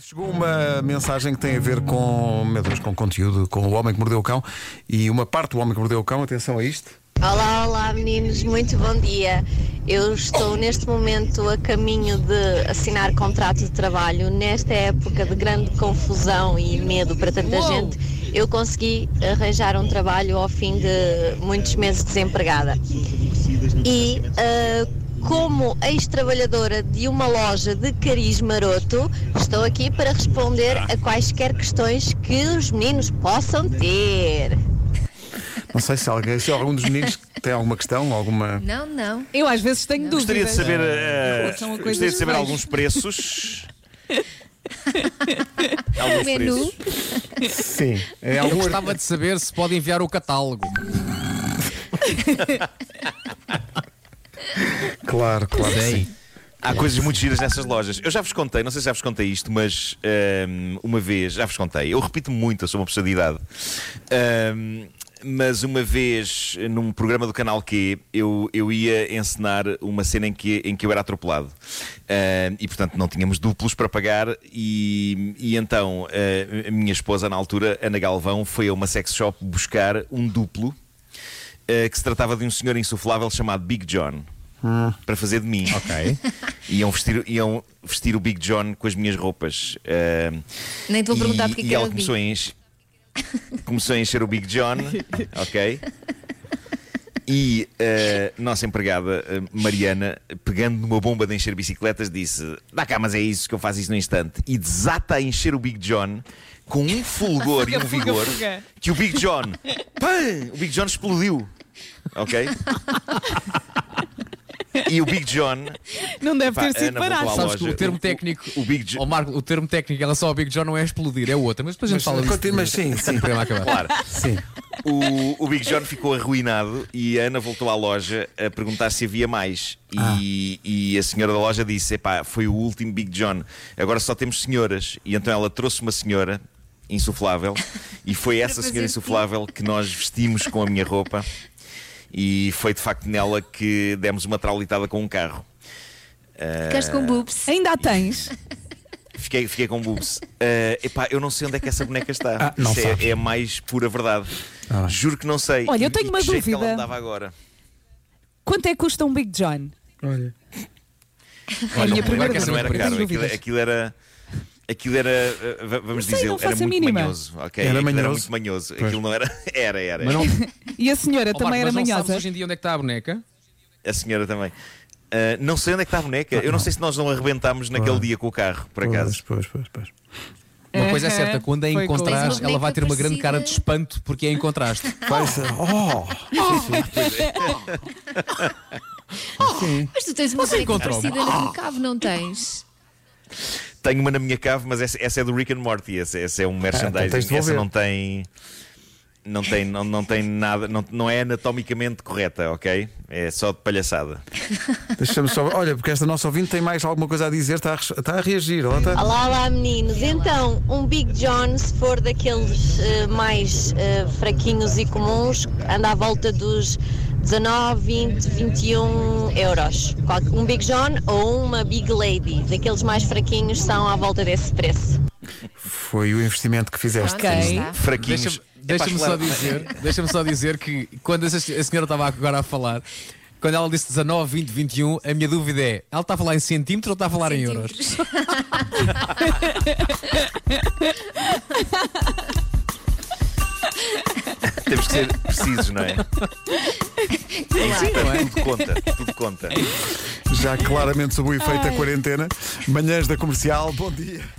Chegou uma mensagem que tem a ver com, meu Deus, com conteúdo, com o homem que mordeu o cão e uma parte do homem que mordeu o cão, atenção a isto. Olá, olá meninos, muito bom dia. Eu estou neste momento a caminho de assinar contrato de trabalho. Nesta época de grande confusão e medo para tanta gente, eu consegui arranjar um trabalho ao fim de muitos meses desempregada. E ah, como ex-trabalhadora de uma loja de cariz maroto, estou aqui para responder a quaisquer questões que os meninos possam ter. Não sei se alguém, se algum dos meninos tem alguma questão, alguma. Não, não. Eu às vezes tenho Gostaria de dúvidas. saber, eh, São coisas gostaria de saber alguns preços. alguns Menu. preços. Sim. É Eu algum gostava de saber se pode enviar o catálogo. Claro, claro. Sei. sim. Há coisas muito giras nessas lojas. Eu já vos contei, não sei se já vos contei isto, mas ehm, uma vez, já vos contei, eu repito muito, eu sou uma pessoa de idade. Ehm, mas uma vez, num programa do canal Q, eu, eu ia encenar uma cena em que, em que eu era atropelado. Ehm, e portanto não tínhamos duplos para pagar. E, e então eh, a minha esposa, na altura, Ana Galvão, foi a uma sex shop buscar um duplo eh, que se tratava de um senhor insuflável chamado Big John. Para fazer de mim. Ok. Iam vestir, iam vestir o Big John com as minhas roupas. Ah, Nem te vou perguntar e, porque é e que ela começou a, encher, começou a encher o Big John, ok? E a nossa empregada, a Mariana, pegando numa bomba de encher bicicletas, disse: Dá cá, mas é isso que eu faço isso no instante. E desata a encher o Big John com um fulgor e um Fuga, vigor fuga. que o Big John, pam, o Big John explodiu, ok? E o Big John Não deve Pá, ter sido à Sabes loja. que o termo O- técnico. o Big Jo- Ó, Marco, o termo técnico em relação ao Big John não é explodir, é outra. Mas depois a gente Mas, fala disso. continua, mas sim, sim. Para acabar. Claro. Sim. O, o Big John ficou arruinado e a Ana voltou à loja a perguntar se havia mais. E, e a senhora da loja disse: Epá, foi o último Big John, agora só temos senhoras. E então ela trouxe uma senhora insuflável e foi essa senhora insuflável que nós vestimos com a minha roupa. E foi de facto nela que demos uma traulitada com um carro. Ficaste com boobs. Ainda a tens? Fiquei, fiquei com boobs. Eh, epá, eu não sei onde é que essa boneca está. Ah, não Isso sabes. é, é a mais pura verdade. Ah. Juro que não sei. Olha, eu tenho e uma que jeito que ela dúvida. me dava agora. Quanto é que custa um Big John? Olha. É a minha Olha, primeira agora Não dúvida. era saber caro. Aquilo, dúvidas. aquilo era. Aquilo era, eh, va- vamos Não sei, dizer, não era muito mínima. manhoso. ok? Era manhoso? muito manhoso. Pois. Aquilo não era. Era, era. Mas não, E a senhora Ó, também Marco, era mas não sabes manhosa? hoje em dia onde é que está a boneca? A senhora também. Ah, não sei onde é que está a boneca. Eu não sei se nós não arrebentámos naquele Pois. dia com o carro, por acaso. Pois, pois, pois, pois. Uma coisa é certa, quando a foi encontrares, ela vai ter uma grande cara de espanto porque a encontraste. Vai ser. Oh! Mas tu tens uma Você boneca encontrou-me. parecida cave, não tens? Tenho uma na minha cave, mas essa, essa é do Rick and Morty. Essa, essa é um então tens de merchandising. essa devolver. não tem. Não tem, não, não tem nada, não, não é anatomicamente correta, ok? É só de palhaçada. Deixa-me só. Olha, porque esta nossa ouvinte tem mais alguma coisa a dizer, está a, está a reagir. Ela está... Olá, olá meninos. Então, um Big John, se for daqueles eh, mais eh, fraquinhos e comuns, anda à volta dos 19, 20, 21 euros. Um Big John ou uma Big Lady, daqueles mais fraquinhos, são à volta desse preço. Foi o investimento que fizeste. Pronto, Ok. aí está. Fraquinhos. Deixa-me Epá, deixa-me só dizer, deixa-me só dizer que quando a senhora estava agora a falar, quando ela disse 19, 20, 21, a minha dúvida é: ela está a falar em centímetros ou está a falar em euros? Temos que ser precisos, não é? É? Tudo conta, tudo conta. Já claramente sob o efeito da quarentena. Manhãs da comercial, bom dia.